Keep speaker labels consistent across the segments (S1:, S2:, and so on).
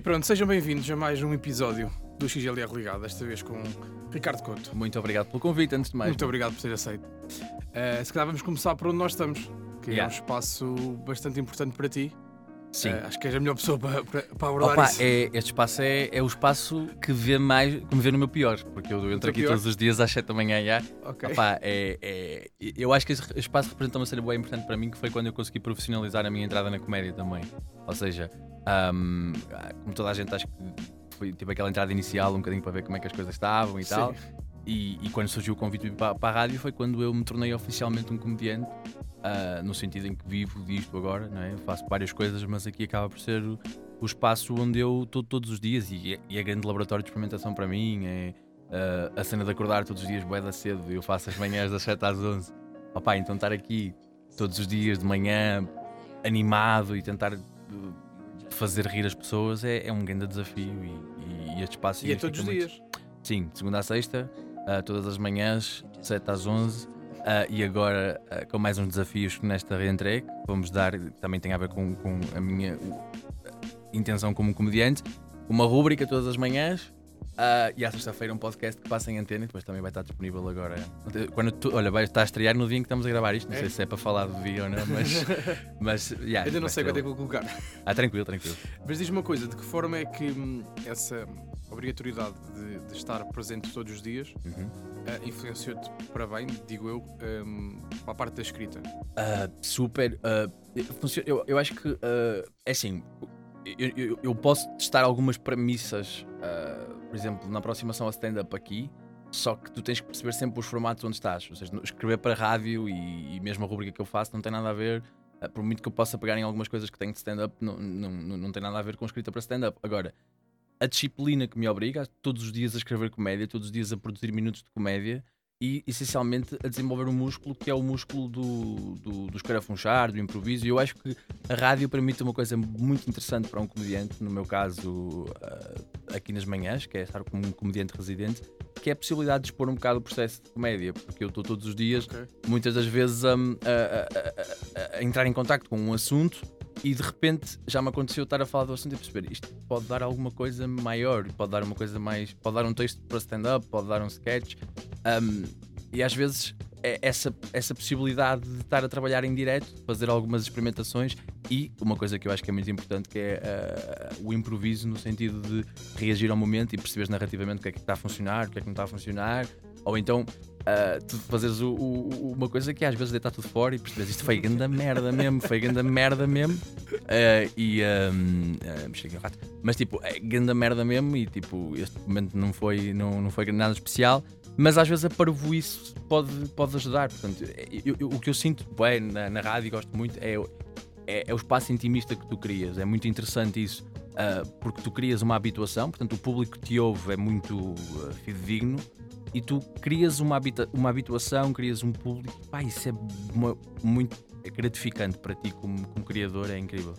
S1: E pronto, sejam bem-vindos a mais um episódio do XLR Ligado, desta vez com Ricardo Couto.
S2: Muito obrigado pelo convite, antes de mais.
S1: Muito obrigado por ter aceito. Uh, se calhar vamos começar por onde nós estamos, que é
S2: Yeah.
S1: um espaço bastante importante para ti.
S2: Sim.
S1: Uh, acho que és a melhor pessoa para, para, para abordar
S2: Opa,
S1: isso.
S2: é, este espaço é, é o espaço que vê mais, que me vê no meu pior, porque eu entro aqui
S1: pior?
S2: todos os dias às 7 da manhã já.
S1: Ok.
S2: Opa, é, é- eu acho que este espaço representa uma cena boa importante para mim, que foi quando eu consegui profissionalizar a minha entrada na comédia também. Ou seja, ahm, como toda a gente, acho que foi tipo aquela entrada inicial, um bocadinho para ver como é que as coisas estavam e
S1: Sim.
S2: tal. E, e quando surgiu o convite para, para a rádio foi quando eu me tornei oficialmente um comediante, ah, no sentido em que vivo disto agora, não é? faço várias coisas, mas aqui acaba por ser o, o espaço onde eu estou todos os dias e, é- e é grande laboratório de experimentação para mim. É ah, a cena de acordar todos os dias, bué da cedo, eu faço as manhãs das 7 às 11. Opa, então estar aqui todos os dias de manhã animado e tentar uh, fazer rir as pessoas é, é um grande desafio e, e este espaço
S1: E é todos os
S2: muito.
S1: dias.
S2: Sim, de segunda a sexta, ah, todas as manhãs, 7 às 11. ah, e agora ah, com mais uns desafios nesta reentrée, que vamos dar, que também tem a ver com, com a minha uh, intenção como comediante, uma rúbrica todas as manhãs. ah, e à sexta-feira um podcast que passa em antena e depois também vai estar disponível agora. Quando tu, olha, vai estar a estrear no dia em que estamos a gravar isto. Não
S1: É?
S2: sei se é para falar do dia ou não, mas. mas yeah,
S1: Ainda não sei
S2: ser
S1: quando é que vou colocar.
S2: Ah, tranquilo, tranquilo.
S1: Mas diz-me uma coisa, de que forma é que hum, essa obrigatoriedade de, de estar presente todos os dias
S2: Uhum.
S1: uh, influenciou-te para bem, digo eu, um, para a parte da escrita?
S2: Ah, super. funciona- eu, eu acho que ah, é assim. Eu, eu- eu posso testar algumas premissas, por exemplo, na aproximação ao stand-up aqui, só que tu tens que perceber sempre os formatos onde estás. Ou seja, escrever para rádio e, e mesmo a rubrica que eu faço não tem nada a ver. por muito que eu possa pegar em algumas coisas que tenho de stand-up, não, não, não, não tem nada a ver com escrita para stand-up. Agora, a disciplina que me obriga todos os dias a escrever comédia, todos os dias a produzir minutos de comédia e essencialmente a desenvolver um músculo que é o músculo do, do, do escarafunchar, do improviso. E eu acho que a rádio permite uma coisa muito interessante para um comediante, no meu caso, ah, aqui nas manhãs, que é estar como um comediante residente, que é a possibilidade de expor um bocado o processo de comédia, porque eu estou todos os dias
S1: Ok.
S2: muitas das vezes a, a- a- a- a entrar em contacto com um assunto e de repente já me aconteceu estar a falar do assunto e perceber isto pode dar alguma coisa maior, pode dar uma coisa mais, pode dar um texto para stand-up, pode dar um sketch. Hum, e às vezes é essa, essa possibilidade de estar a trabalhar em direto, fazer algumas experimentações e uma coisa que eu acho que é muito importante que é ah, o improviso no sentido de reagir ao momento e perceberes narrativamente o que é que está a funcionar, o que é que não está a funcionar ou então Uh, tu fazeres o- o- uma coisa que às vezes deitar tudo fora e percebes isto foi grande merda mesmo, foi grande merda mesmo. Uh, e um, uh, rato. Mas tipo, é grande merda mesmo e tipo, este momento não foi, não, não foi nada especial. Mas às vezes a parvoíce pode, pode ajudar. Portanto, eu- eu- o que eu sinto bem na, na rádio e gosto muito é, é, é o espaço intimista que tu crias. É muito interessante isso. uh, porque tu crias uma habituação, portanto, o público que te ouve é muito uh, fidedigno e tu crias uma, habita uma habituação, crias um público. Pá, isso é uma- muito gratificante para ti como, como criador, é incrível.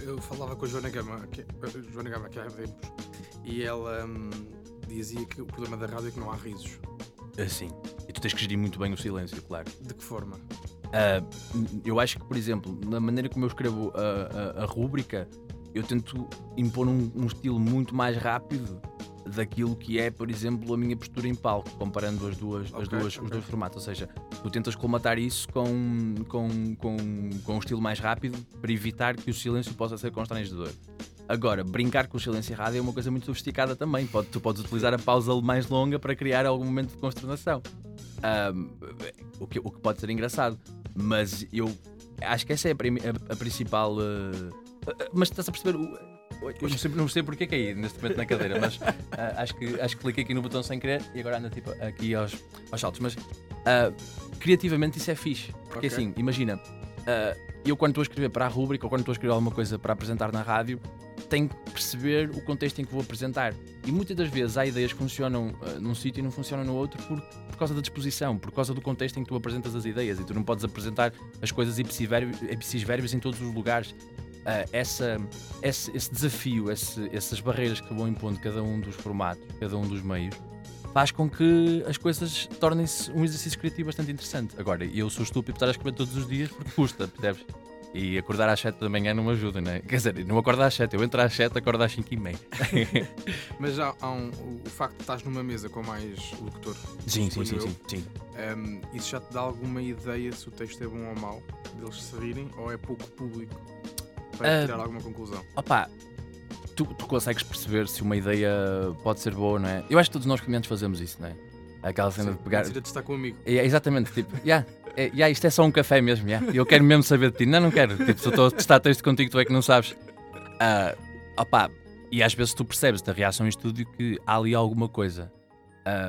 S1: Eu falava com a Joana Gama, que, a Joana Gama, que há tempos, e ela hum, dizia que o problema da rádio é que não há risos.
S2: Assim. E tu tens que gerir muito bem o silêncio, claro.
S1: De que forma?
S2: Ah, eu acho que, por exemplo, na maneira como eu escrevo a, a, a rúbrica, eu tento impor um, um estilo muito mais rápido daquilo que é, por exemplo, a minha postura em palco, comparando as duas, as
S1: Ok,
S2: duas,
S1: ok.
S2: os dois formatos. Ou seja, tu tentas colmatar isso com, com, com, com um estilo mais rápido para evitar que o silêncio possa ser constrangedor. Agora, brincar com o silêncio errado é uma coisa muito sofisticada também. Pode, tu podes utilizar a pausa mais longa para criar algum momento de consternação. Ahm, o, que, o que pode ser engraçado. Mas eu acho que essa é a, a- a principal. eh, mas estás a perceber? Eu não sei, não sei porque é que é aí neste momento na cadeira, mas ah, acho, que, acho que cliquei aqui no botão sem querer e agora anda tipo aqui aos, aos saltos. Mas ah, criativamente isso é fixe. Porque
S1: Ok.
S2: assim, imagina, ah, eu quando estou a escrever para a rúbrica ou quando estou a escrever alguma coisa para apresentar na rádio, tenho que perceber o contexto em que vou apresentar. E muitas das vezes há ideias que funcionam uh, num sítio e não funcionam no outro por, por causa da disposição, por causa do contexto em que tu apresentas as ideias. E tu não podes apresentar as coisas ipsis verbis em todos os lugares. Uh, essa, esse, esse desafio, esse, essas barreiras que vão impondo cada um dos formatos, cada um dos meios, faz com que as coisas tornem-se um exercício criativo bastante interessante. Agora, eu sou estúpido estar a escrever todos os dias porque custa, percebes? E acordar às 7 da manhã não me ajuda, né? Quer dizer, não acordo às 7, eu entro às 7, acordo às 5 e meia.
S1: Mas já há um, o facto de estás numa mesa com mais locutor.
S2: Sim, sim, sim, sim, sim.
S1: Um, isso já te dá alguma ideia se o texto é bom ou mau, deles se rirem, ou é pouco público para uh, tirar alguma conclusão?
S2: Opá, tu, tu consegues perceber se uma ideia pode ser boa, não é? Eu acho que todos nós comediantes fazemos isso, não é? Aquela cena
S1: Sim,
S2: de pegar.
S1: de estar com um amigo.
S2: É, exatamente, tipo, yeah, é, yeah, isto é só um café mesmo, yeah. eu quero mesmo saber de ti. Não, não quero. Tipo, se eu estou a testar texto contigo, tu é que não sabes. Uh, opá, e às vezes tu percebes da reação em estúdio que há ali alguma coisa.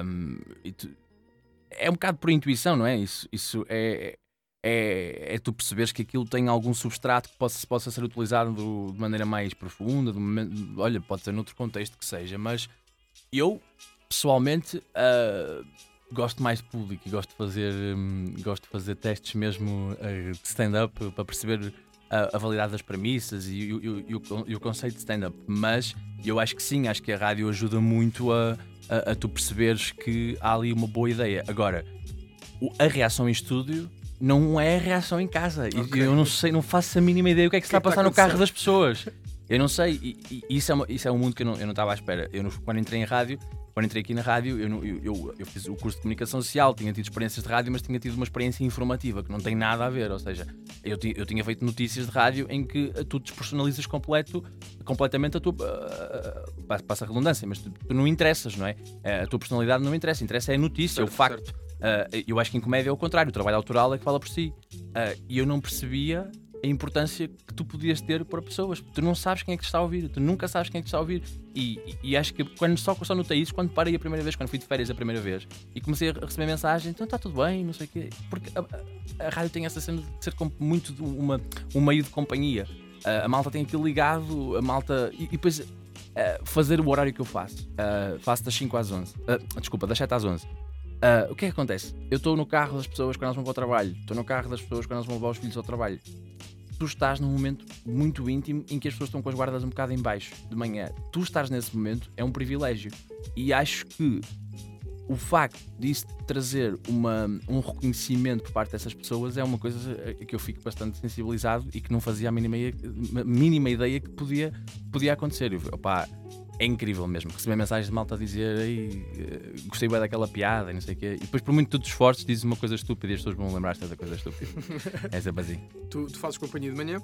S2: Um, tu, é um bocado por intuição, não é? Isso, isso é, é, é tu perceberes que aquilo tem algum substrato que possa, possa ser utilizado de maneira mais profunda, de, olha, pode ser noutro contexto que seja, mas eu pessoalmente uh, gosto mais de público e gosto de fazer, um, gosto de fazer testes mesmo uh, de stand-up para perceber a, a, validade das premissas e, e, e, o, e o, conceito de stand-up. Mas eu acho que sim, acho que a rádio ajuda muito a, a, a tu perceberes que há ali uma boa ideia. Agora, a reação em estúdio não é a reação em casa. Okay. Eu não sei, não faço a mínima ideia do que é que, que está a passar no carro das pessoas. Eu não sei, e, e, isso, é uma, isso é um mundo que eu não, eu não estava à espera. Eu, quando entrei em rádio, quando entrei aqui na rádio, eu, eu, eu, eu, fiz o curso de comunicação social, tinha tido experiências de rádio, mas tinha tido uma experiência informativa que não tem nada a ver. Ou seja, eu, eu tinha feito notícias de rádio em que tu despersonalizas completo, completamente a tua. Uh, passa a redundância, mas tu, tu, não interessas, não é? A tua personalidade não interessa, interessa é a notícia, certo, o facto. Certo. Uh, eu acho que em comédia é o contrário, o trabalho autoral é que fala por si. Uh, e eu não percebia a importância que tu podias ter para pessoas. Tu não sabes quem é que te está a ouvir, tu nunca sabes quem é que te está a ouvir. E, e, acho que quando só, só notei isso, quando parei a primeira vez, quando fui de férias a primeira vez, e comecei a receber mensagens, então está tudo bem, não sei o quê. Porque a, a, a, rádio tem essa cena de ser muito uma, um meio de companhia. Uh, a malta tem aquilo ligado, a malta. E, e depois. Uh, fazer o horário que eu faço. Uh, faço das 5 às 11. desculpa, das 7 às 11. Uh, o que é que acontece? Eu estou no carro das pessoas quando elas vão para o trabalho, estou no carro das pessoas quando elas vão levar os filhos ao trabalho. Tu estás num momento muito íntimo em que as pessoas estão com as guardas um bocado em baixo de manhã. Tu estás nesse momento é um privilégio. E acho que o facto disso trazer uma, um reconhecimento por parte dessas pessoas é uma coisa que eu fico bastante sensibilizado e que não fazia a mínima, mínima ideia que podia, podia acontecer. Eu, opa, é incrível mesmo. Receber mensagens de malta a dizer Ei, eh, gostei bem daquela piada e não sei o quê. E depois, por muito tu te dizes uma coisa estúpida e as pessoas vão lembrar-se dessa coisa estúpida. é sempre assim.
S1: Tu, tu fazes companhia de manhã?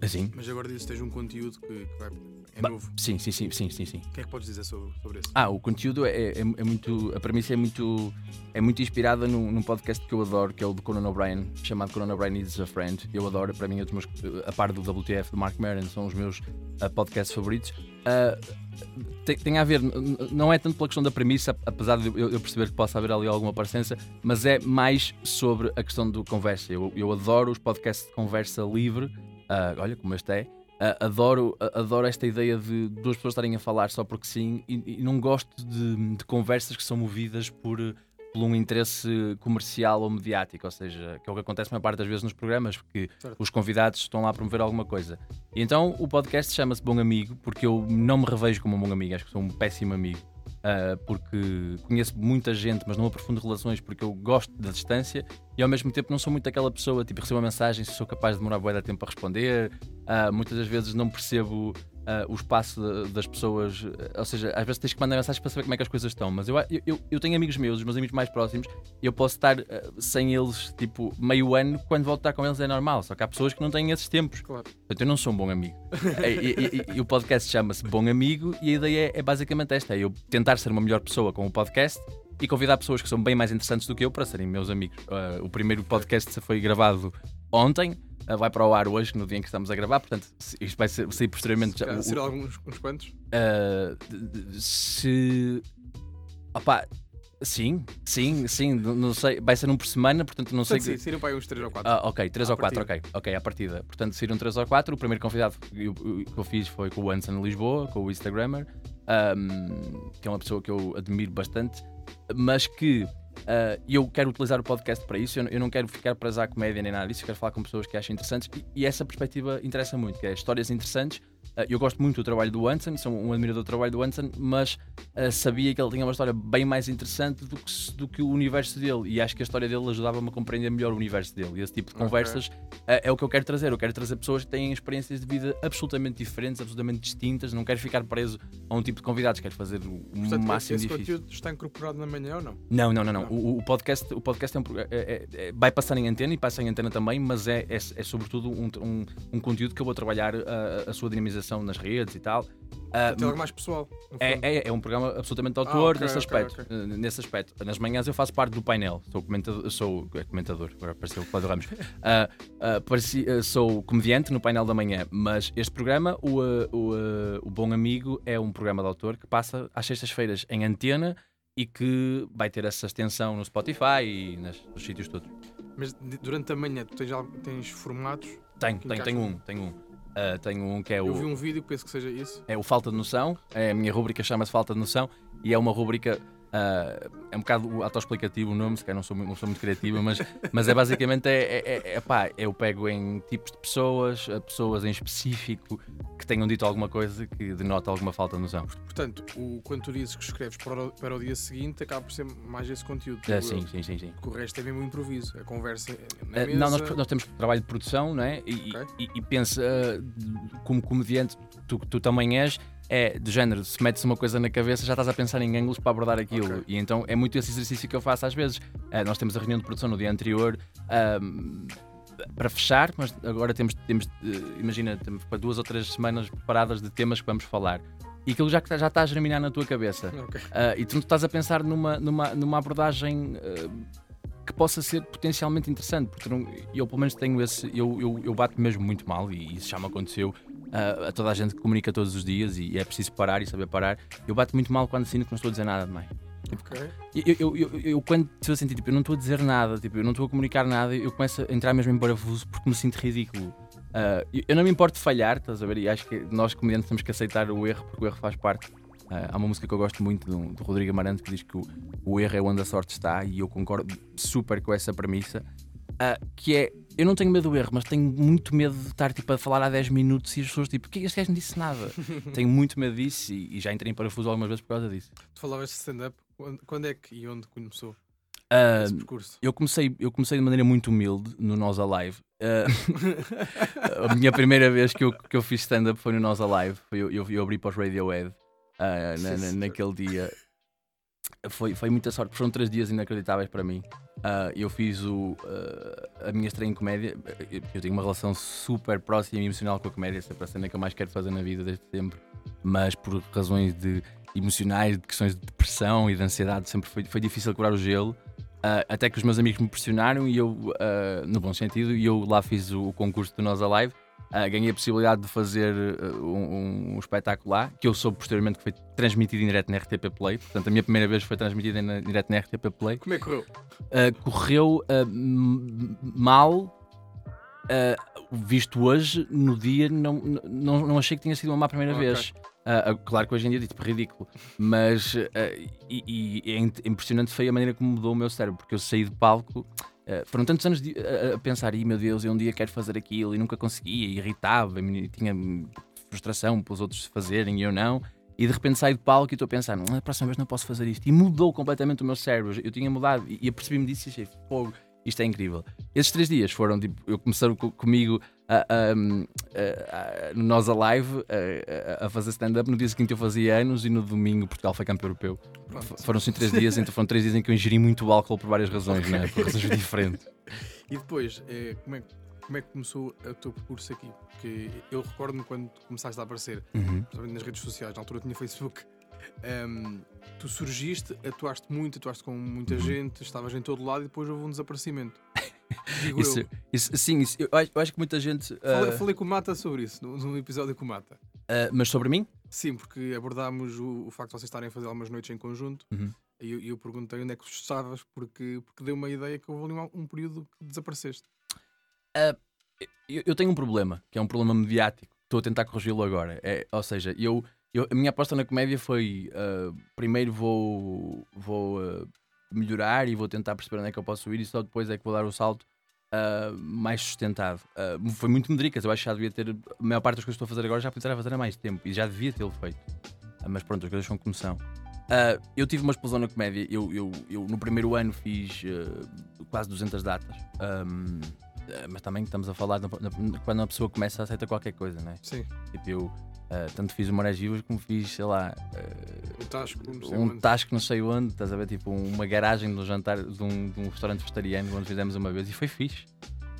S2: Assim.
S1: Mas agora dizes que tens um conteúdo que, que vai, é ba novo.
S2: Sim, sim, sim, sim, sim, sim.
S1: O que é que podes dizer sobre, sobre isso?
S2: Ah, o conteúdo é, é, é, muito. A premissa é muito. É muito inspirada num, num podcast que eu adoro, que é o do Conan O'Brien, chamado Conan O'Brien is a Friend. Eu adoro, para mim, é meus, a par do WTF do Mark Maron, são os meus uh, podcasts favoritos. Uh, tem, tem, a ver, não é tanto pela questão da premissa, apesar de eu, eu, perceber que possa haver ali alguma parecença, mas é mais sobre a questão do conversa. Eu, eu adoro os podcasts de conversa livre, uh, olha como este é. Uh, adoro, uh, adoro esta ideia de duas pessoas estarem a falar só porque sim, e, e não gosto de, de, conversas que são movidas por por um interesse comercial ou mediático, ou seja, que é o que acontece a maior parte das vezes nos programas, porque certo. os convidados estão lá a promover alguma coisa. E então o podcast chama-se Bom Amigo, porque eu não me revejo como um bom amigo, acho que sou um péssimo amigo. Uh, porque conheço muita gente, mas não aprofundo relações porque eu gosto da distância e ao mesmo tempo não sou muito aquela pessoa, tipo, recebo uma mensagem, se sou capaz de demorar de tempo a responder, uh, muitas das vezes não percebo uh, o espaço de, das pessoas. Eh, ou seja, às vezes tens que mandar mensagens para saber como é que as coisas estão. Mas eu, eu, eu tenho amigos meus, os meus amigos mais próximos, eu posso estar uh, sem eles, tipo, meio ano, quando volto a estar com eles é normal. Só que há pessoas que não têm esses tempos. Claro. Portanto, eu não sou um bom amigo. e, e, e, e, o podcast chama-se Bom Amigo, e a ideia é, é basicamente esta: é eu tentar ser uma melhor pessoa com o podcast e convidar pessoas que são bem mais interessantes do que eu para serem meus amigos. Uh, o primeiro podcast foi gravado ontem. Uh, vai para o ar hoje, no dia em que estamos a gravar, portanto, isto vai ser, sair posteriormente.
S1: Já, alguns uns quantos?
S2: Uh, se. Opa, Sim, sim, sim. Não sei. Vai ser um por semana, portanto não sei.
S1: Sim, saíram para aí uns 3 ou 4.
S2: Ah, ok, 3
S1: À
S2: ou 4,
S1: partida.
S2: ok, ok, à partida. Portanto, saíram 3 ou 4. O primeiro convidado que eu, que eu fiz foi com o Anson Lisboa, com o Instagrammer, ahm, que é uma pessoa que eu admiro bastante, mas que ah, eu quero utilizar o podcast para isso. Eu, eu não quero ficar preso à comédia nem nada disso. Eu quero falar com pessoas que acham interessantes e, e essa perspectiva interessa muito, que é histórias interessantes. Ah, eu gosto muito do trabalho do Anson, sou um admirador do trabalho do Anson, mas ah, sabia que ele tinha uma história bem mais interessante do que, do que o universo dele. E acho que a história dele ajudava-me a compreender melhor o universo dele. E esse tipo de conversas ah, é o que eu quero trazer. Eu quero trazer pessoas que têm experiências de vida absolutamente diferentes, absolutamente distintas. Não quero ficar preso a um tipo de convidados, quero fazer o
S1: Portanto,
S2: máximo
S1: esse
S2: difícil.
S1: conteúdo está incorporado na manhã ou não?
S2: Não, não, não, não.
S1: Não.
S2: O, o podcast, o podcast é um é- é- é- vai passar em antena e passa em antena também, mas é, é, é sobretudo um, um, um conteúdo que eu vou trabalhar a, a sua dinamização nas redes e tal. Ah,
S1: Tem algo mais pessoal.
S2: é, é, é um programa absolutamente de autor
S1: ok,
S2: nesse,
S1: ok,
S2: aspecto, eh, nesse aspecto. Nas manhãs eu faço parte do painel, sou comentador, sou é, comentador agora apareceu o Cláudio Ramos. Ah, ah, pareci- ah, sou comediante no painel da manhã, mas este programa, o, ah, o, ah, o Bom Amigo, é um programa de autor que passa às sextas-feiras em antena e que vai ter essa extensão no Spotify e nas, nos sítios todos.
S1: Mas durante a manhã tu tens, tens formatos.
S2: Tenho, tenho, tenho um, tenho um. Ah, tenho um que é o.
S1: Eu vi um vídeo, penso que seja isso.
S2: é o Falta de Noção. É a minha rubrica chama-se Falta de Noção e é uma rubrica. ah, é um bocado autoexplicativo o nome, se calhar não sou, não sou muito criativa, mas, mas é basicamente é, é, é, é pá, eu pego em tipos de pessoas, pessoas em específico que tenham dito alguma coisa que denota alguma falta de noção.
S1: Portanto, o, quando tu dizes que escreves para o, para o dia seguinte, acaba por ser mais esse conteúdo.
S2: É, sim, sim, sim, sim.
S1: Porque o resto é mesmo um improviso. A conversa é na
S2: Ah,
S1: mesa.
S2: não, nós, nós temos trabalho de produção, não é? E,
S1: Ok.
S2: e, e pensa, ah, como comediante, tu, tu também és, é do género, se metes uma coisa na cabeça, já estás a pensar em ângulos para abordar aquilo.
S1: Ok.
S2: E então é muito esse exercício que eu faço às vezes. Ah, nós temos a reunião de produção no dia anterior. ahm, para fechar, mas agora temos, temos eh, imagina, temos para duas ou três semanas preparadas de temas que vamos falar. E aquilo já, já está a germinar na tua cabeça.
S1: Ok.
S2: Ah, e tu estás a pensar numa, numa, numa abordagem ah, que possa ser potencialmente interessante, porque não- eu pelo menos tenho esse, eu, eu, eu bato mesmo muito mal e isso já me aconteceu ah, a toda a gente que comunica todos os dias e é preciso parar e saber parar. Eu bato muito mal quando sinto que não estou a dizer nada demais.
S1: Ok.
S2: Eu, eu, eu, eu, eu quando estou a sentir, tipo, eu não estou a dizer nada, tipo, eu não estou a comunicar nada, eu começo a entrar mesmo em parafuso porque me sinto ridículo. Ah, eu, não me importo de falhar, estás a ver? E acho que nós comediantes temos que aceitar o erro porque o erro faz parte. Ah, há uma música que eu gosto muito do, do Rodrigo Amarante que diz que o, o erro é onde a sorte está e eu concordo super com essa premissa. Ah, que é, eu não tenho medo do erro, mas tenho muito medo de estar tipo, a falar há 10 minutos e as pessoas tipo, que este gajo não disse nada. tenho muito medo disso e, e já entrei em parafuso algumas vezes por causa disso.
S1: Tu falavas de stand-up. Quando, é que e onde começou
S2: Ah,
S1: esse percurso?
S2: Eu comecei, eu comecei de maneira muito humilde no Nós Alive. Uh, a minha primeira vez que eu, que eu fiz stand-up foi no Nós Alive. Eu, eu, eu abri para os Radiohead uh, na- na- naquele dia. Foi, foi muita sorte, foram três dias inacreditáveis para mim. Uh, eu fiz o, uh, a minha estreia em comédia. Eu, eu tenho uma relação super próxima e emocional com a comédia, sempre a cena que eu mais quero fazer na vida desde sempre. Mas por razões de emocionais, de questões de depressão e de ansiedade, sempre foi, foi difícil quebrar o gelo. Uh, até que os meus amigos me pressionaram e eu, uh, no bom sentido, e eu lá fiz o, o concurso do Nós Alive. Uh, ganhei a possibilidade de fazer um, um espetáculo lá, que eu soube posteriormente que foi transmitido em direto na RTP Play. Portanto, a minha primeira vez foi transmitida em direto na RTP Play.
S1: Como é que correu?
S2: Correu mal. visto hoje, no dia, não, não, não achei que tinha sido uma má primeira
S1: Ok.
S2: vez. Uh, claro que hoje em dia é tipo ridículo, mas uh, e, e é in- impressionante foi a maneira como mudou o meu cérebro, porque eu saí de palco. uh, foram tantos anos de- a- pensar, "Ih, meu Deus, eu um dia quero fazer aquilo e nunca conseguia, e irritava-me, e tinha frustração pelos outros fazerem e eu não. E de repente saio de palco e estou a pensar, "Não, a próxima vez não posso fazer isto. E mudou completamente o meu cérebro. Eu tinha mudado e e apercebi-me disso e achei, fogo, isto é incrível. Esses três dias foram, tipo, eu começaram co- comigo a, a- Nós a, a- a fazer stand-up. No dia seguinte eu fazia anos e no domingo Portugal foi campeão europeu. Foram assim três dias, então foram três dias em que eu ingeri muito álcool por várias razões, né? por razões diferentes.
S1: E depois, eh, como, é, que- como é que começou o teu percurso aqui? Porque eu recordo-me quando começaste a aparecer,
S2: Uhum.
S1: principalmente nas redes sociais, na altura eu tinha Facebook. ehm, tu surgiste, atuaste muito, atuaste com muita
S2: Uhum.
S1: gente, estavas em todo lado e depois houve um desaparecimento.
S2: Isso, isso- sim, isso, eu, acho, eu acho que muita gente.
S1: Falei,
S2: ah,
S1: falei com o Mata sobre isso, no episódio com o Mata.
S2: ah, mas sobre mim?
S1: Sim, porque abordámos o, o facto de vocês estarem a fazer algumas noites em conjunto
S2: Uhum.
S1: E eu, eu perguntei onde é que estavas, porque, porque deu uma ideia que houve ali um, um período que desapareceste.
S2: eu, eu tenho um problema, que é um problema mediático. Estou a tentar corrigi-lo agora. É, ou seja, eu, eu- a minha aposta na comédia foi ah, primeiro vou, vou ah, melhorar e vou tentar perceber onde é que eu posso ir e só depois é que vou dar o salto ah, mais sustentado. Ah, foi muito medricas, eu acho que já devia ter. A maior parte das coisas que estou a fazer agora já podia fazer há mais tempo e já devia tê-lo feito. Ah, mas pronto, as coisas são como são. Eu tive uma explosão na comédia. Eu, eu, eu no primeiro ano fiz quase 200 datas. Ah, mas também estamos a falar na- na- quando a pessoa começa a aceitar qualquer coisa, né?
S1: Sim.
S2: Tipo, eu tanto fiz o Marés Vivas como fiz, sei lá,
S1: Um tasco,
S2: um tasco não sei onde, estás a ver? Tipo, uma garagem de um jantar de um, de um restaurante vegetariano onde fizemos uma vez e foi fixe.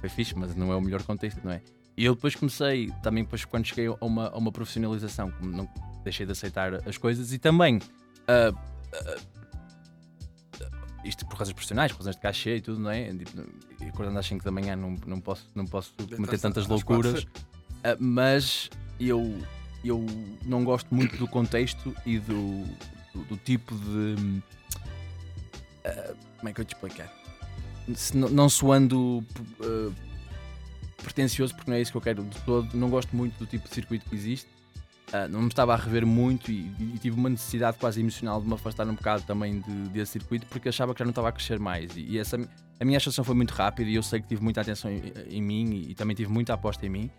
S2: Foi fixe, mas não é o melhor contexto, não é? E eu depois comecei, também depois quando cheguei a uma, a uma profissionalização, como não deixei de aceitar as coisas e também ah, ah, isto por razões profissionais, por razões de cachê e tudo, não é? Tipo, e acordando às 5 da manhã não, não posso, não posso cometer tantas loucuras. Ah, mas eu, eu não gosto muito do contexto e do, do, do tipo de. ah, como é que eu te explicar? Se não, não soando ah, pretencioso, porque não é isso que eu quero de todo, não gosto muito do tipo de circuito que existe. Ah, não me estava a rever muito e, e tive uma necessidade quase emocional de me afastar um bocado também de, desse circuito porque achava que já não estava a crescer mais. E, e essa, a minha ascensão foi muito rápida e eu sei que tive muita atenção em, em mim e, e também tive muita aposta em mim.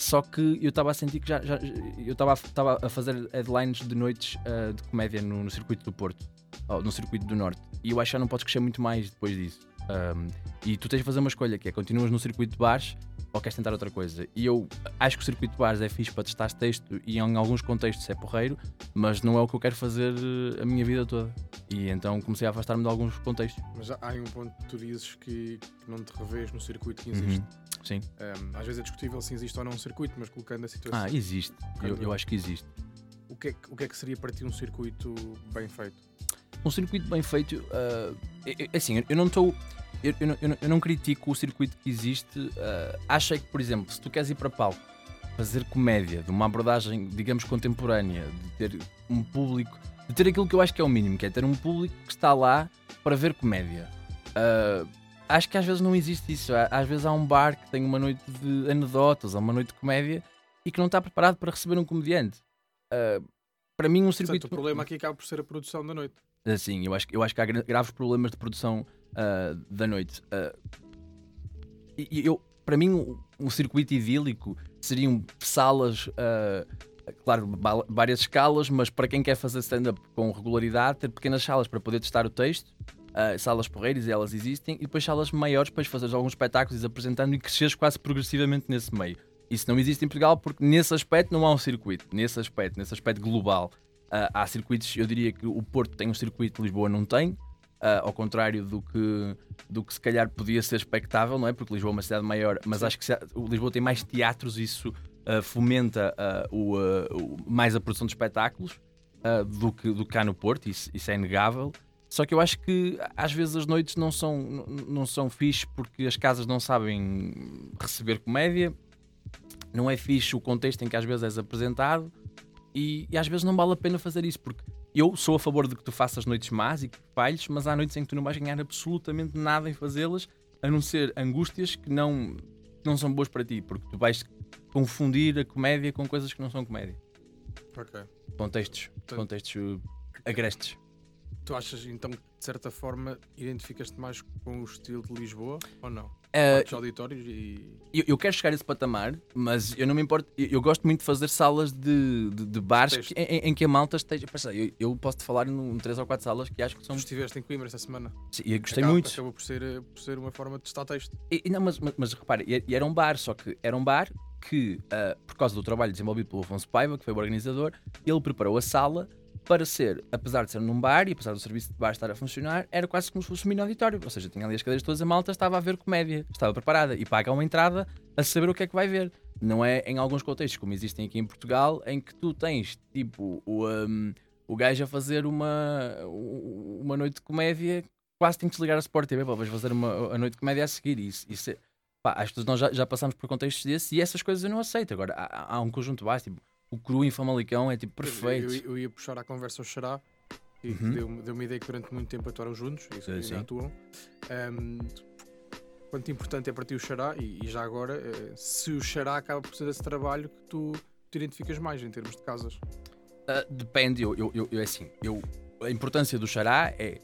S2: Só que eu estava a sentir que já, já- eu estava a- fazer headlines de noites ah, de comédia no, no circuito do Porto, ou no circuito do Norte, e eu acho que já não podes crescer muito mais depois disso. Ahm, e tu tens de fazer uma escolha que é continuas no circuito de bares ou queres tentar outra coisa. E eu acho que o circuito de bares é fixe para testar texto e em alguns contextos é porreiro, mas não é o que eu quero fazer eh, a minha vida toda. E então comecei a afastar-me de alguns contextos.
S1: Mas há aí um ponto que tu dizes que, não te revês no circuito que
S2: Uhum. Sim.
S1: Um, às vezes é discutível se existe ou não um circuito, mas colocando a situação.
S2: Ah, existe. Eu, eu acho que existe.
S1: o, que é, que- o que é que seria para ti um circuito bem feito?
S2: um circuito bem feito, ah, é- é- assim, eu não estou. Eu, eu não- eu eu não critico o circuito que existe. ah, acho é que, por exemplo, se tu queres ir para palco fazer comédia, de uma abordagem, digamos, contemporânea, de ter um público, de ter aquilo que eu acho que é o mínimo, que é ter um público que está lá para ver comédia. Ah, acho que às vezes não existe isso. Às vezes há um bar que tem uma noite de anedotas ou uma noite de comédia e que não está preparado para receber um comediante. Ah, para mim, um
S1: Portanto,
S2: circuito.
S1: o problema aqui acaba por ser a produção da noite.
S2: Assim, eu acho, que- eu acho que há gra- graves problemas de produção ah, da noite. Ah, e eu, para mim, um, um circuito idílico seriam salas, ah, claro, várias escalas, mas para quem quer fazer stand-up com regularidade, ter pequenas salas para poder testar o texto, ah, salas porreiras, e elas existem, e depois salas maiores para fazer alguns espetáculos, apresentando e cresceres quase progressivamente nesse meio. Isso não existe em Portugal porque nesse aspecto não há um circuito, nesse aspecto, nesse aspecto global. Ah, há circuitos, eu diria que o Porto tem um circuito, Lisboa não tem, ah, ao contrário do que, do que se calhar podia ser expectável, não é? Porque Lisboa é uma cidade maior, mas
S1: Sim.
S2: acho que se Lisboa tem mais teatros, isso ah, fomenta ah, o, o- mais a produção de espetáculos do, que, do que cá no Porto, isso, isso é inegável. Só que eu acho que às vezes as noites não são, não, são fixe porque as casas não sabem receber comédia, não é fixe o contexto em que às vezes és apresentado e, e às vezes não vale a pena fazer isso porque eu sou a favor de que tu faças noites más e que falhes, mas há noites em que tu não vais ganhar absolutamente nada em fazê-las a não ser angústias que não, não são boas para ti, porque tu vais confundir a comédia com coisas que não são comédia.
S1: Ok.
S2: Contextos, contextos uh, agrestes.
S1: Tu achas então que de certa forma identificas-te mais com o estilo de Lisboa ou não?
S2: Uh,
S1: auditórios e.
S2: eu, eu quero chegar a esse patamar, mas eu não me importo. Eu, eu gosto muito de fazer salas de, de, de bares que- em, em que a malta esteja. Eu, eu posso te falar em três ou quatro salas que acho que são.
S1: estiveste em Coimbra esta semana.
S2: Sim, e eu gostei
S1: Acaba-
S2: muito.
S1: Acabou por ser, eh, por ser uma forma de testar texto.
S2: E, não, mas, mas, mas repara, era um bar, só que era um bar que, ah, por causa do trabalho desenvolvido pelo Afonso Paiva, que foi o organizador, ele preparou a sala para ser, apesar de ser num bar e apesar do serviço de bar estar a funcionar, era quase como se fosse um mini auditório. Ou seja, tinha ali as cadeiras todas, a malta estava a ver comédia, estava preparada e paga uma entrada a saber o que é que vai ver. Não é em alguns contextos, como existem aqui em Portugal, em que tu tens tipo o, um, o gajo a fazer uma, uma noite de comédia, quase tem que desligar a Sport TV, vais fazer uma, a noite de comédia a seguir. Isso, isso é- pá, acho que nós já, já passamos por contextos desses e essas coisas eu não aceito. Agora, há, há um conjunto básico, tipo, o cru em Famalicão é tipo perfeito.
S1: Eu, eu- eu ia puxar a conversa ao Xará que
S2: Uhum.
S1: deu, deu uma ideia que durante muito tempo atuaram juntos, isso ainda
S2: sim.
S1: atuam. Um, quanto importante é para ti o xará e, e já agora, eh, se o xará acaba por ser esse trabalho que tu te identificas mais em termos de casas.
S2: Ah, depende, eu, eu, eu, é assim, eu, a importância do xará é,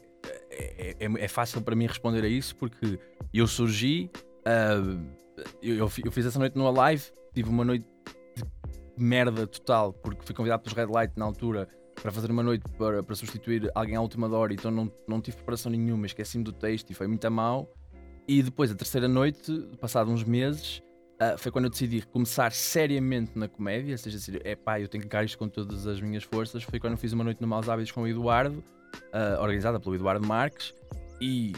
S2: é, é, é fácil para mim responder a isso porque eu surgi, ah, eu, eu fi- eu fiz essa noite numa live, tive uma noite merda total porque fui convidado pelos Red Light na altura para fazer uma noite para, para substituir alguém à última hora, então não, não tive preparação nenhuma, esqueci-me do texto e foi muito a mal. E depois, a terceira noite, passado uns meses, ah, foi quando eu decidi começar seriamente na comédia, ou seja, é pá, eu tenho que encarar isto com todas as minhas forças. Foi quando eu fiz uma noite no Maus Hábitos com o Eduardo, ah, organizada pelo Eduardo Marques, e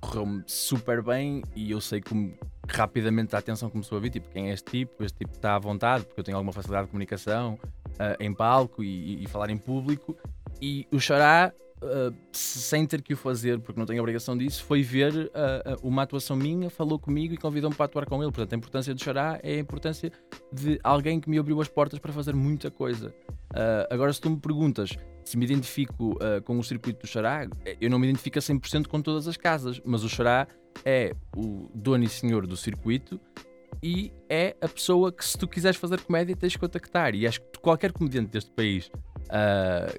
S2: correu-me super bem. E eu sei como rapidamente a atenção começou a vir: tipo, quem é este tipo? Este tipo está à vontade, porque eu tenho alguma facilidade de comunicação ah, em palco e, e- falar em público. E o Xará, ah, sem ter que o fazer, porque não tenho obrigação disso, foi ver ah, uma atuação minha, falou comigo e convidou-me para atuar com ele. Portanto, a importância do Xará é a importância de alguém que me abriu as portas para fazer muita coisa. Agora, se tu me perguntas se me identifico ah, com o circuito do Xará, eh, eu não me identifico a 100% com todas as casas, mas o Xará é o dono e senhor do circuito e é a pessoa que, se tu quiseres fazer comédia, tens que contactar. E acho que qualquer comediante deste país ah,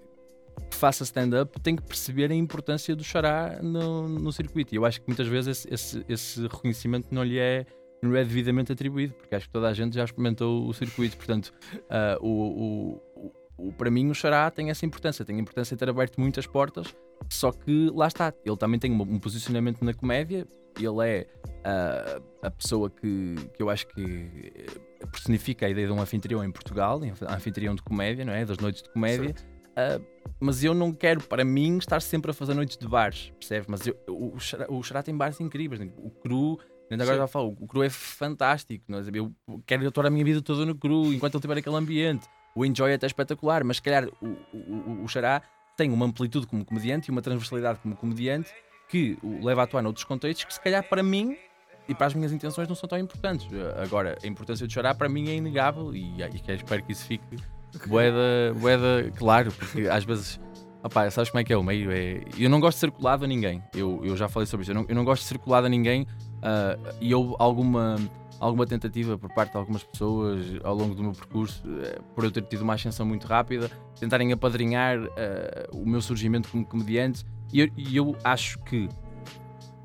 S2: que faça stand-up tem que perceber a importância do xará no, no circuito. E eu acho que muitas vezes esse, esse, esse reconhecimento não lhe é. Não é devidamente atribuído, porque acho que toda a gente já experimentou o circuito. Portanto, ah, o, o, o- para mim, o Xará tem essa importância. Tem a importância de ter aberto muitas portas, só que lá está. Ele também tem um, posicionamento na comédia. Ele é ah, a pessoa que, que eu acho que eh, personifica a ideia de um anfitrião em Portugal, anfitrião de comédia, não é? Das noites de comédia. Ah, mas eu não quero, para mim, estar sempre a fazer noites de bares, percebe? Mas eu- o, o, Xará, o Xará tem bares incríveis. né? O Cru, ainda agora
S1: Sim.
S2: já falo, o Cru é fantástico. não é? Eu quero atuar a minha vida toda no Cru, enquanto ele tiver aquele ambiente. O Enjoy é até espetacular, mas se calhar o, o, o, o Xará tem uma amplitude como comediante e uma transversalidade como comediante que o leva a atuar noutros contextos que, se calhar, para mim e para as minhas intenções não são tão importantes. Agora, a importância do Xará para mim é inegável e, e que- espero que isso fique boeda, boeda claro, porque às vezes. Opá, sabes como é que é o meio? É... Eu não gosto de ser colado a ninguém. Eu, eu já falei sobre isso. Eu não, eu não gosto de ser colado a ninguém ah, e houve alguma, alguma tentativa por parte de algumas pessoas ao longo do meu percurso, eh, por eu ter tido uma ascensão muito rápida, tentarem apadrinhar ah, o meu surgimento como comediante. E eu, eu acho que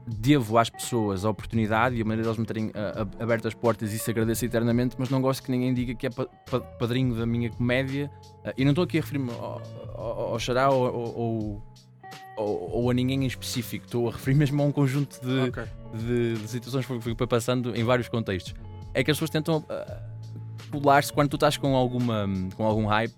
S2: devo às pessoas a oportunidade e a maneira de eles me terem ab- aberto as portas e isso agradeço eternamente, mas não gosto que ninguém diga que é pa- pa- padrinho da minha comédia. Ah, e não estou aqui a referir-me ao, ao, ao Xará ou, ou, ou- a ninguém em específico, estou a referir mesmo a um conjunto de,
S1: Ok.
S2: de, de situações que fui passando em vários contextos. É que as pessoas tentam ah, colar-se quando tu estás com, alguma, com algum hype.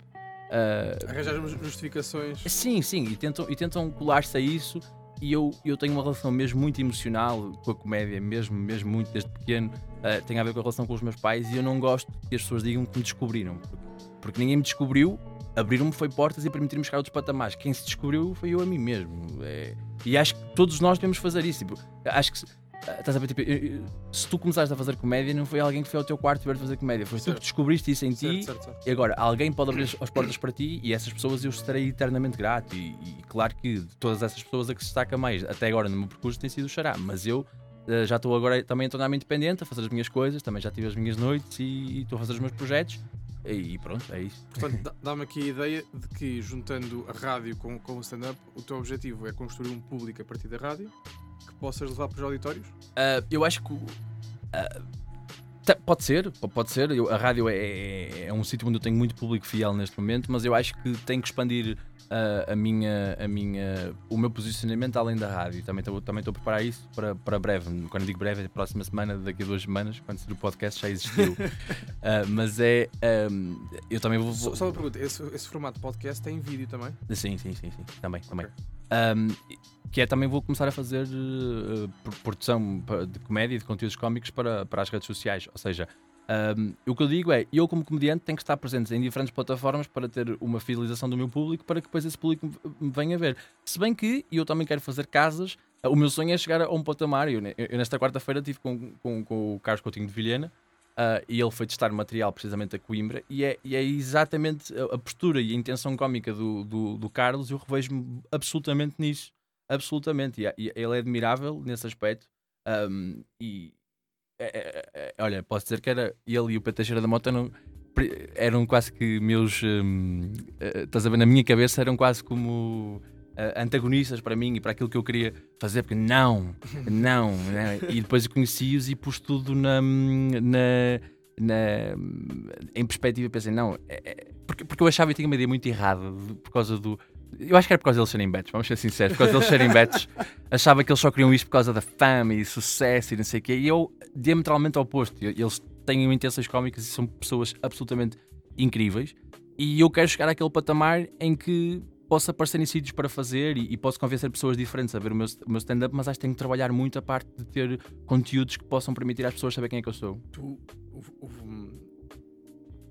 S2: ah,
S1: Arranjar justificações.
S2: Sim, sim, e tentam, e tentam colar-se a isso. E eu, eu tenho uma relação mesmo muito emocional com a comédia, mesmo, mesmo muito desde pequeno. Uh, tem a ver com a relação com os meus pais e eu não gosto que as pessoas digam que me descobriram. Porque ninguém me descobriu, abriram-me foi portas e permitiram-me chegar a outros patamares. Quem se descobriu foi eu a mim mesmo. É, e acho que todos nós devemos fazer isso. Tipo, acho que se, ah, estás a ver, tipo, se tu começaste a fazer comédia, não foi alguém que foi ao teu quarto ver fazer comédia, foi tu
S1: Certo.
S2: que descobriste isso em ti
S1: Certo, certo, certo.
S2: e agora, alguém pode abrir as- as portas para ti e essas pessoas eu estarei eternamente grato. E, e claro que de todas essas pessoas a que se destaca mais até agora no meu percurso tem sido o Xará, mas eu eh, já estou agora também a tornar-me independente, a fazer as minhas coisas, também já tive as minhas noites e estou a fazer os meus projetos. E, pronto, é isso.
S1: Portanto, dá- dá-me aqui a ideia de que, juntando a rádio com, com o stand-up, o teu objetivo é construir um público a partir da rádio que possas levar para os auditórios.
S2: Ah, eu acho que. tá- pode ser, po- pode ser. Eu- a rádio é, é- é um sítio onde eu tenho muito público fiel neste momento, mas eu acho que tenho que expandir ah, a minha, a minha, o meu posicionamento além da rádio. Também estou também a preparar isso para, para breve. Quando digo breve, é a próxima semana, daqui a duas semanas, quando o podcast já existiu. Ah, mas é. ahm, eu também vou.
S1: Só, só uma pergunta: esse, esse formato de podcast tem vídeo também?
S2: Sim, sim, sim, sim. Também, também. Um, que é também vou começar a fazer uh, pro- produção de comédia e de conteúdos cómicos para, para as redes sociais. Ou seja, um, o que eu digo é, eu como comediante tenho que estar presente em diferentes plataformas para ter uma fidelização do meu público para que depois esse público me- venha ver. Se bem que eu também quero fazer casas, uh, o meu sonho é chegar a um patamar. Eu, eu nesta quarta-feira estive com, com, com o Carlos Coutinho de Vilhena Uh, e ele foi testar material precisamente a Coimbra e é, e é exatamente a, postura e a intenção cómica do, do, do Carlos, eu revejo-me absolutamente nisso, absolutamente, e, e, ele é admirável nesse aspecto um, e é, é, é, olha, posso dizer que era ele e o Pedro Teixeira da Mota eram, eram quase que meus, um, uh, eh, estás a ver, na minha cabeça eram quase como uh, antagonistas para mim e para aquilo que eu queria fazer, porque não, não. Né? E depois conheci-os e pus tudo na, na, na, em perspectiva. Pensei, não, é, é, porque, porque eu achava que tinha uma ideia muito errada por causa do. Eu acho que era por causa deles serem betos, vamos ser sinceros. Por causa deles serem betos, achava que eles só queriam isto por causa da fama e sucesso e não sei o quê. E eu, diametralmente oposto. Eles têm intenções cómicas e são pessoas absolutamente incríveis. E eu quero chegar àquele patamar em que posso aparecer em sítios para fazer e, e, posso convencer pessoas diferentes a ver o meu, o meu stand-up, mas acho que tenho que trabalhar muito a parte de ter conteúdos que possam permitir às pessoas saber quem é que eu sou.
S1: Tu,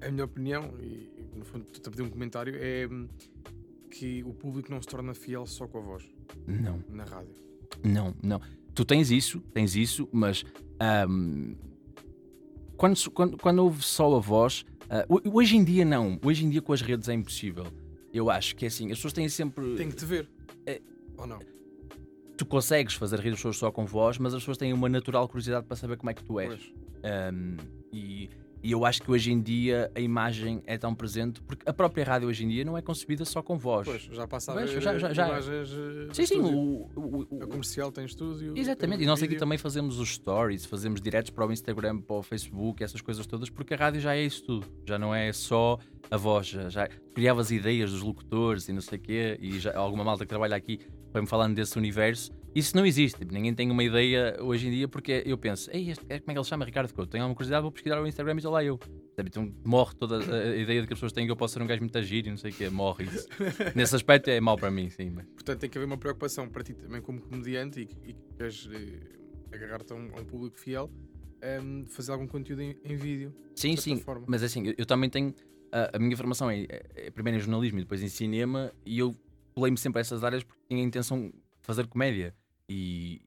S1: a minha opinião, e no fundo tu pedir um comentário, é que o público não se torna fiel só com a voz.
S2: Não.
S1: Na rádio.
S2: Não, não. Tu tens isso, tens isso, mas um, quando, quando, quando ouve só a voz, uh, hoje em dia não. Hoje em dia com as redes é impossível eu acho que é assim, as pessoas têm sempre.
S1: Tem que te ver. É... Ou não?
S2: Tu consegues fazer rir as pessoas só com voz, mas as pessoas têm uma natural curiosidade para saber como é que tu és. Um, e e eu acho que hoje em dia a imagem é tão presente porque a própria rádio hoje em dia não é concebida só com voz.
S1: Pois, já passa a ver já, já, já. imagens. Eh, sim, sim. O, o, o, a comercial tem estúdio.
S2: Exatamente. E nós aqui também fazemos os stories, fazemos diretos para o Instagram, para o Facebook, essas coisas todas, porque a rádio já é isso tudo. Já não é só a voz. Já, já criavas ideias dos locutores e não sei o quê. E já, alguma malta que trabalha aqui foi-me falando desse universo. Isso não existe, tipo, ninguém tem uma ideia hoje em dia porque eu penso, Ei, este, como é que ele chama Ricardo Couto? Tenho alguma curiosidade, vou pesquisar o Instagram e estou lá eu. Sabe? Então morre toda a, ideia de que as pessoas têm que eu posso ser um gajo muito agir e não sei o que, morre isso. Nesse aspecto é mau para mim, sim. Mas...
S1: Portanto, tem que haver uma preocupação para ti também como comediante e que queres eh, agarrar-te a, um, a um, público fiel, um, ehm, fazer algum conteúdo em, em vídeo.
S2: Sim, sim, forma. mas assim, eu, eu também tenho. A, a minha formação é, é, é, primeiro em jornalismo e depois em cinema e eu pulei-me sempre a essas áreas porque tinha a intenção de fazer comédia. E,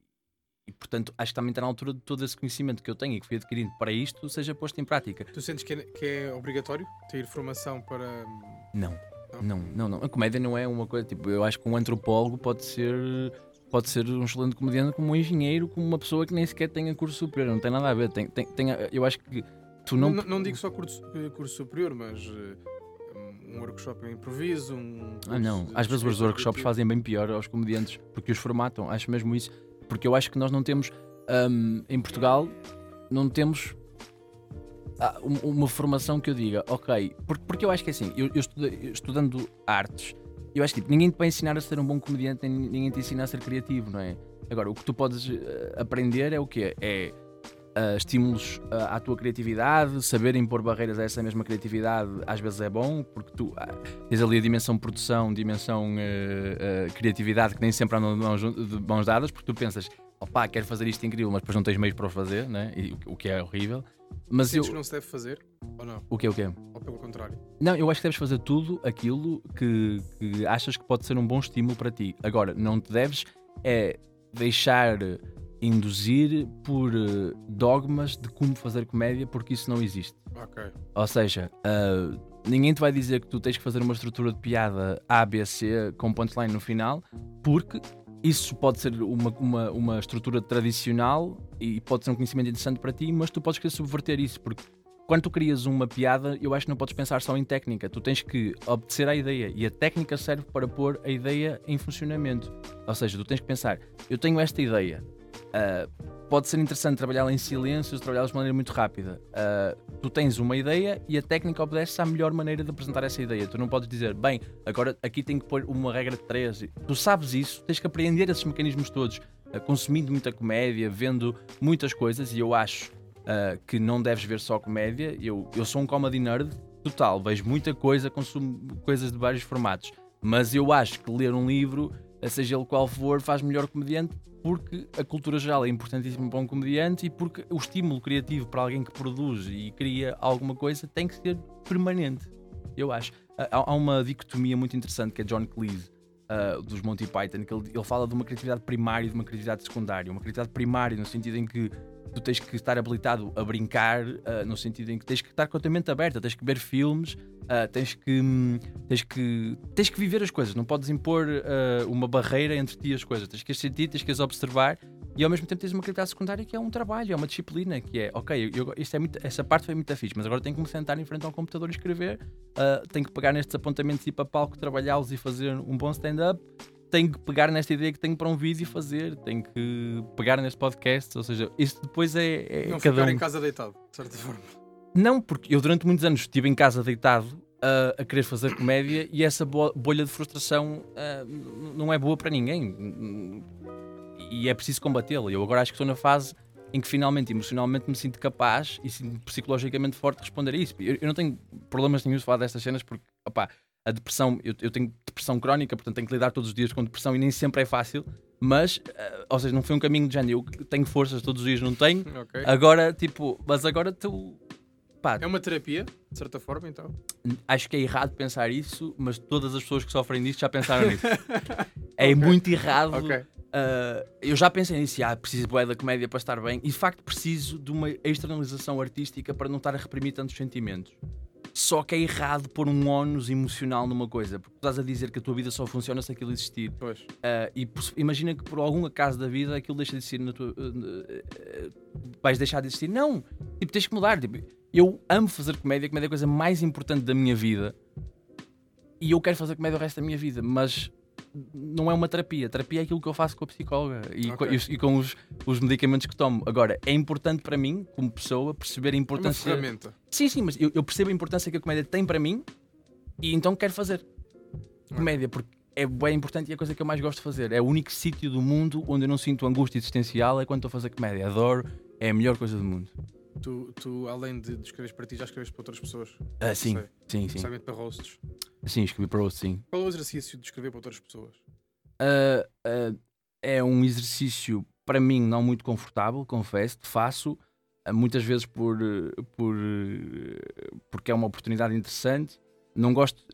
S2: e, portanto, acho que também está na altura de todo esse conhecimento que eu tenho e que fui adquirindo para isto seja posto em prática.
S1: Tu sentes que é, que é obrigatório ter formação para.
S2: Não. Não? não, não. A comédia não é uma coisa. Tipo, eu acho que um antropólogo pode ser. Pode ser um excelente comediante, como um engenheiro, como uma pessoa que nem sequer tenha curso superior, não tem nada a ver. Tem, tem, tem eu acho que tu não.
S1: Não, não digo só curso, eh, curso superior, mas uh, um workshop em improviso. Um
S2: ah, não. Às vezes os workshops fazem bem pior aos comediantes porque os formatam. Acho mesmo isso. Porque eu acho que nós não temos, um, em Portugal, não temos ah, uma formação que eu diga, ok. Porque, porque eu acho que é assim, eu, eu estudei, estudando artes, eu acho que tipo, ninguém te vai ensinar a ser um bom comediante, ninguém te ensina a ser criativo, não é? Agora, o que tu podes uh, aprender é o quê? É uh, estímulos uh, à tua criatividade, saber impor barreiras a essa mesma criatividade às vezes é bom, porque tu uh, tens ali a dimensão produção, dimensão criatividade que nem sempre andam de mãos, de mãos dadas, porque tu pensas, opá, quero fazer isto incrível, mas depois não tens meios para o fazer, né? e, o, o que é horrível.
S1: Mas Sentes eu... que não se deve fazer ou não?
S2: O que o quê?
S1: Ou pelo contrário?
S2: Não, eu acho que deves fazer tudo aquilo que, que achas que pode ser um bom estímulo para ti. Agora, não te deves é deixar induzir por uh, dogmas de como fazer comédia, porque isso não existe.
S1: Okay.
S2: Ou seja, uh, ninguém te vai dizer que tu tens que fazer uma estrutura de piada A, B, C com punchline no final, porque isso pode ser uma, uma, uma estrutura tradicional e pode ser um conhecimento interessante para ti, mas tu podes querer subverter isso, porque quando tu crias uma piada, eu acho que não podes pensar só em técnica, tu tens que obedecer à ideia e a técnica serve para pôr a ideia em funcionamento. Ou seja, tu tens que pensar, eu tenho esta ideia, Uh, pode ser interessante trabalhá-la em silêncio, trabalhá-la de maneira muito rápida. Uh, tu tens uma ideia e a técnica obedece à melhor maneira de apresentar essa ideia. Tu não podes dizer, bem, agora aqui tem que pôr uma regra de três. Tu sabes isso, tens que aprender esses mecanismos todos, uh, consumindo muita comédia, vendo muitas coisas, e eu acho que não deves ver só comédia. Eu, eu sou um comedy nerd total, vejo muita coisa, consumo coisas de vários formatos. Mas eu acho que ler um livro, seja ele qual for, faz melhor comediante porque a cultura geral é importantíssima para um comediante e porque o estímulo criativo para alguém que produz e cria alguma coisa tem que ser permanente. Eu acho. Há, uma dicotomia muito interessante que é John Cleese. Uh, dos Monty Python, que ele, ele, fala de uma criatividade primária e de uma criatividade secundária. Uma criatividade primária no sentido em que tu tens que estar habilitado a brincar, uh, no sentido em que tens que estar com a tua mente aberta, tens que ver filmes, uh, tens, que, tens, que, tens que viver as coisas, não podes impor uh, uma barreira entre ti e as coisas, tens que as sentir, tens que as observar e ao mesmo tempo tens uma atividade secundária que é um trabalho, é uma disciplina, que é, ok, eu, isto é muito, essa parte foi muito fixe, mas agora tenho que me sentar em frente ao computador e escrever, tenho que pegar nestes apontamentos e ir para palco, trabalhá-los e fazer um bom stand-up tenho que pegar nesta ideia que tenho para um vídeo e fazer, tenho que pegar neste podcast, ou seja, isso depois é, é
S1: não
S2: cada
S1: ficar
S2: um.
S1: em casa deitado, de certa forma.
S2: Não, porque eu durante muitos anos estive em casa deitado a, a querer fazer comédia e essa bolha de frustração uh, não é boa para ninguém e é preciso combatê-la. Eu agora acho que estou na fase em que finalmente emocionalmente me sinto capaz e sinto psicologicamente forte de responder a isso. Eu, eu não tenho problemas nenhum de falar destas cenas porque, opá, a depressão, eu, eu, tenho depressão crónica, portanto tenho que lidar todos os dias com depressão e nem sempre é fácil, mas, uh, ou seja, não foi um caminho de género, eu tenho forças todos os dias, não tenho, okay. agora, tipo, mas agora tu...
S1: Pá, é uma terapia, de certa forma, então?
S2: Acho que é errado pensar isso, mas todas as pessoas que sofrem disso já pensaram nisso. é okay. muito errado. Okay. Uh, eu já pensei nisso, ah, preciso de da comédia para estar bem, e de facto preciso de uma externalização artística para não estar a reprimir tantos sentimentos. Só que é errado pôr um ónus emocional numa coisa, porque estás a dizer que a tua vida só funciona se aquilo existir.
S1: Pois.
S2: Uh, e imagina que por algum acaso da vida aquilo deixa de existir na tua. Uh, vais deixar de existir. Não! Tipo, tens que mudar. Tipo, eu amo fazer comédia, comédia é a coisa mais importante da minha vida. E eu quero fazer comédia o resto da minha vida, mas não é uma terapia. Terapia é aquilo que eu faço com a psicóloga e, okay. com, e, e com os, os, medicamentos que tomo. Agora, é importante para mim, como pessoa, perceber a importância.
S1: É uma ferramenta.
S2: Sim, sim, mas eu, eu, percebo a importância que a comédia tem para mim e então quero fazer comédia, porque é bem importante e é a coisa que eu mais gosto de fazer. É o único sítio do mundo onde eu não sinto angústia existencial é quando estou a fazer comédia. Adoro, é a melhor coisa do mundo.
S1: Tu, tu além de, de escreveres para ti, já escreves para outras pessoas?
S2: Ah, sim, sim, sim.
S1: Especialmente para rosts.
S2: Sim, escrevi para rosts, sim.
S1: Qual é o exercício de escrever para outras pessoas?
S2: Uh, uh, é um exercício, para mim, não muito confortável, confesso. Faço uh, muitas vezes por, por, porque é uma oportunidade interessante. Não gosto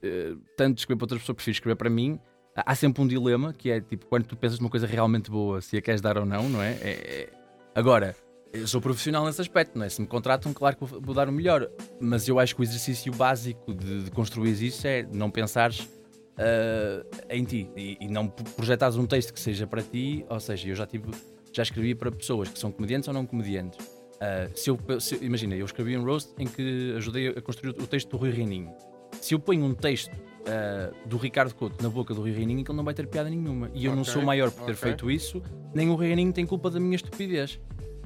S2: tanto de escrever para outras pessoas, prefiro escrever para mim. Há sempre um dilema que é tipo quando tu pensas numa coisa realmente boa, se a queres dar ou não, não é? é, é... Agora, eu sou profissional nesse aspecto, não é? Se me contratam, claro que vou dar o melhor. Mas eu acho que o exercício básico de, de construir isso é não pensares uh, em ti e, e, não projetares um texto que seja para ti. Ou seja, eu já tive, já escrevi para pessoas que são comediantes ou não comediantes. Uh, se eu, se, imagina, eu escrevi um roast em que ajudei a construir o texto do Rui Reininho. Se eu ponho um texto uh, do Ricardo Couto na boca do Rui Reininho, ele não vai ter piada nenhuma. E eu okay, não sou maior por ter okay. feito isso, nem o Rui Reininho tem culpa da minha estupidez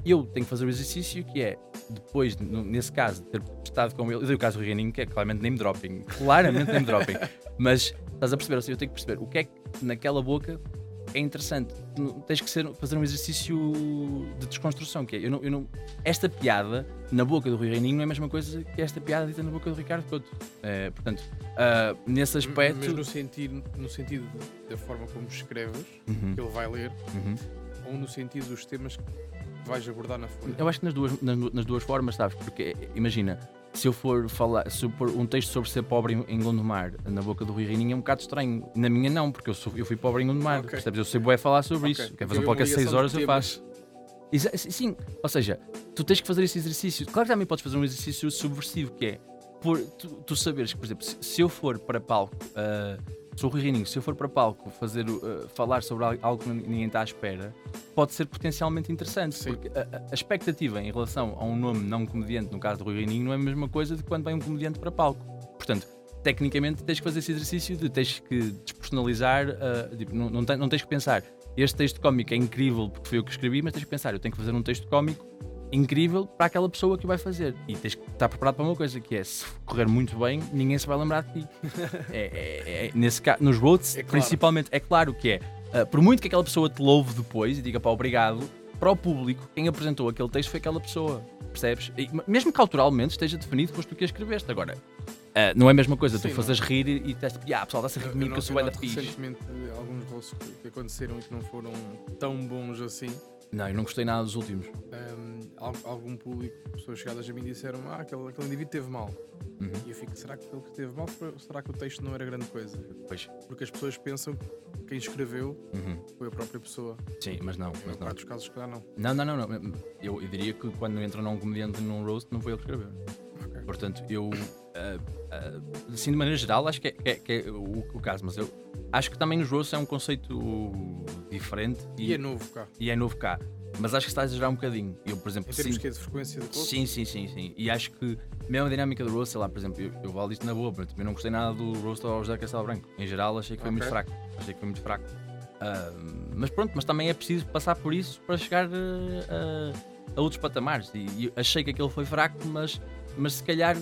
S2: eu tenho que fazer o exercício que é, depois, nesse caso, de ter estado com ele, eu dei o caso do Reganinho, que é claramente name dropping, claramente name dropping, mas estás a perceber, assim, eu tenho que perceber o que é que naquela boca é interessante. Tens que ser, fazer um exercício de desconstrução, que é, eu não, eu não, esta piada na boca do Rui Reininho não é a mesma coisa que esta piada dita na boca do Ricardo Couto. É, portanto, uh, nesse aspecto...
S1: Mas no sentido, no sentido da forma como escreves, uhum. que ele vai ler, uhum. ou no sentido dos temas que vais abordar na folha?
S2: Eu acho que nas duas, nas, nas duas formas, sabes? Porque imagina, se eu for falar, se for um texto sobre ser pobre em, Gondomar na boca do Rui Reininho é um bocado estranho. Na minha não, porque eu, sou, eu fui pobre em Gondomar, okay. percebes? Eu sei bué falar sobre okay. isso. Quer fazer um podcast 6 horas, eu faço. Sim, ou seja, tu tens que fazer esse exercício. Claro que também podes fazer um exercício subversivo, que é por, tu, tu saberes que, por exemplo, se, se eu for para palco uh, sou o Rui Reininho, se eu for para palco fazer, uh, falar sobre algo que ninguém está à espera, pode ser potencialmente interessante. Sim. Porque a, a, expectativa em relação a um nome não comediante, no caso do Rui Reininho, não é a mesma coisa de quando vem um comediante para palco. Portanto, tecnicamente tens que fazer esse exercício de tens que despersonalizar, uh, tipo, não, não, não tens que pensar este texto cómico é incrível porque foi eu que escrevi, mas tens que pensar, eu tenho que fazer um texto cómico incrível para aquela pessoa que vai fazer. E tens que estar preparado para uma coisa, que é se correr muito bem, ninguém se vai lembrar de ti. é, é, é, nesse caso, nos roads, é claro. principalmente, é claro que é. Uh, por muito que aquela pessoa te louve depois e diga para obrigado, para o público, quem apresentou aquele texto foi aquela pessoa. Percebes? E, mesmo que autoralmente esteja definido com o que escreveste. Agora, uh, não é a mesma coisa, Sim, tu fazes rir e estás tipo, ah, pessoal, dá-se a rir comigo que eu sou da fixe.
S1: Recentemente, alguns rolos que aconteceram e que não foram tão bons assim
S2: Não, eu não gostei nada dos últimos.
S1: Um, algum público, pessoas chegadas a mim disseram ah, aquele, aquele indivíduo teve mal. Uhum. E eu fico, será que ele que teve mal? Será que o texto não era grande coisa?
S2: Pois.
S1: Porque as pessoas pensam que quem escreveu uhum. foi a própria pessoa.
S2: Sim, mas não. Mas
S1: não. dos casos, que não.
S2: Não, não, não. não. Eu, eu, diria que quando entra num comediante num roast, não foi ele que escreveu. Okay. Portanto, eu, uh, uh, assim, de maneira geral, acho que é, que é, que é o, o, caso, mas eu acho que também nos roasts é um conceito diferente.
S1: E, e é novo cá.
S2: E é novo cá. Mas acho que está a exagerar um bocadinho. Eu, por exemplo,
S1: em termos sim, que é de frequência de?
S2: Sim, sim, sim, sim. E acho que mesmo a dinâmica do roast, sei lá, por exemplo, eu, eu valo isto na boa, eu não gostei nada do roast ao José Castelo Branco. Em geral, achei que foi okay. muito fraco. Achei que foi muito fraco. Uh, mas pronto, mas também é preciso passar por isso para chegar uh, uh, a outros patamares. E, e, achei que aquele foi fraco, mas, mas se calhar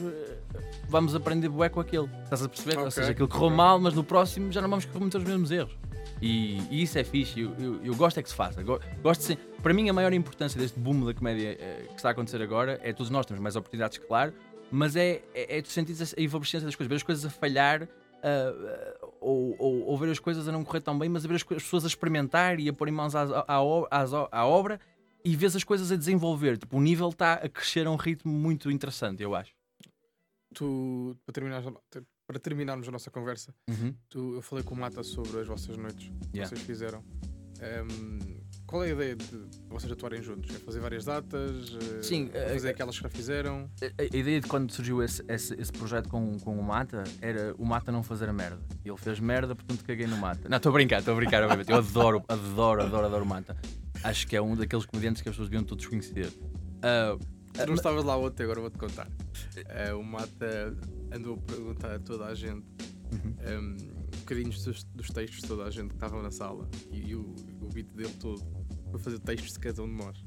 S2: vamos aprender bué com aquele. Estás a perceber? Okay. Ou seja, aquilo correu okay. mal, mas no próximo já não vamos cometer os mesmos erros. E, e, isso é fixe, eu, eu, eu, gosto é que se faça. Gosto de para mim, a maior importância deste boom da comédia eh, que está a acontecer agora é todos nós temos mais oportunidades, claro, mas é, é, é tu sentir a efervescência das coisas, ver as coisas a falhar. Uh, ou, ou, ou, ver as coisas a não correr tão bem, mas a ver as, as pessoas a experimentar e a pôr em mãos à, à, obra e vês as coisas a desenvolver. Tipo, o nível está a crescer a um ritmo muito interessante, eu acho.
S1: Tu, para terminar, para terminarmos a nossa conversa, uhum. tu, eu falei com o Mata sobre as vossas noites que yeah. vocês fizeram. Um, qual é a ideia de vocês atuarem juntos? É fazer várias datas? Eh,
S2: Sim,
S1: fazer aquelas que já fizeram?
S2: A, a, ideia de quando surgiu esse, esse, esse, projeto com, com o Mata era o Mata não fazer a merda. Ele fez merda, portanto caguei no Mata. Não, estou a brincar, estou a brincar, obviamente. Eu adoro, adoro, adoro, adoro o Mata. Acho que é um daqueles comediantes que as pessoas deviam todos conhecer. Uh,
S1: tu não estavas lá ontem, agora vou-te contar. Uh, o Mata andou a perguntar a toda a gente uhum. um, bocadinhos dos, dos, textos de toda a gente que estava na sala e, e o, o beat dele todo para fazer textos de cada um de nós.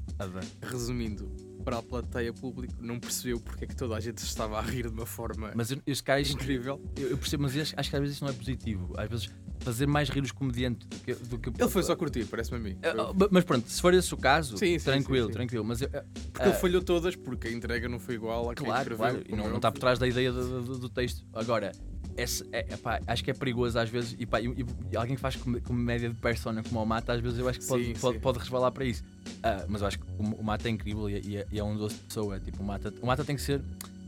S1: Resumindo, para a plateia público não percebeu porque é que toda a gente estava a rir de uma forma
S2: mas os caras, incrível. Eu, eu, percebo, mas acho, acho, que às vezes isso não é positivo. Às vezes fazer mais rir os comediantes do que. Do que
S1: ele foi só curtir, parece-me a mim.
S2: Uh, mas pronto, se for esse o caso, sim, sim, tranquilo, sim, tranquilo. Mas, uh,
S1: porque ele falhou todas porque a entrega não foi igual quem claro, escreveu. Claro,
S2: e não, não está por trás da ideia do, do, do texto. Agora, esse, é, acho que é perigoso às vezes. E, pá, e, e alguém que faz comédia de persona como o Mata, às vezes eu acho que pode, pode, pode resvalar para isso. Uh, mas eu acho que o, Mata é incrível e, e, é, e é um doce de pessoa. Tipo, o, Mata, o Mata tem que ser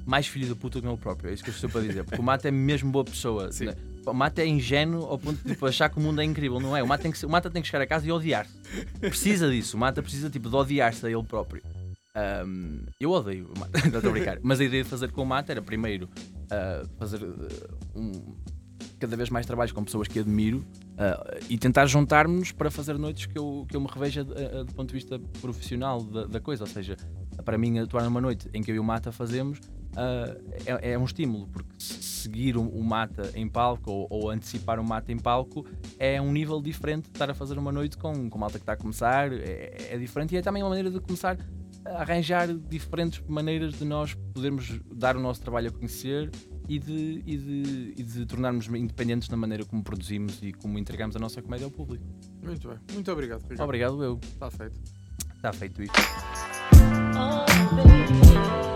S2: mais filho da puta que ele próprio. É isso que eu estou para dizer. Porque o Mata é mesmo boa pessoa. Né? O Mata é ingênuo ao ponto de tipo, achar que o mundo é incrível, não é? O Mata tem que, o Mata tem que chegar a casa e odiar-se. Precisa disso. O Mata precisa tipo, de odiar-se a ele próprio. Um, eu odeio o Mata, estou a brincar. Mas a ideia de fazer com o Mata era primeiro uh, fazer uh, um, cada vez mais trabalhos com pessoas que admiro uh, e tentar juntar-nos para fazer noites que eu, que eu me reveja do ponto de vista profissional da, da, coisa. Ou seja, para mim, atuar numa noite em que eu e o Mata fazemos é, é, um estímulo, porque seguir o, o Mata em palco ou, ou, antecipar o Mata em palco é um nível diferente de estar a fazer uma noite com, com malta que está a começar. É, é diferente e é também uma maneira de começar arranjar diferentes maneiras de nós podermos dar o nosso trabalho a conhecer e de, e de, e de tornarmos independentes na maneira como produzimos e como entregamos a nossa comédia ao público.
S1: Muito bem. Muito obrigado. Ricardo.
S2: Obrigado, eu.
S1: Está feito.
S2: Está feito isso. Oh, baby.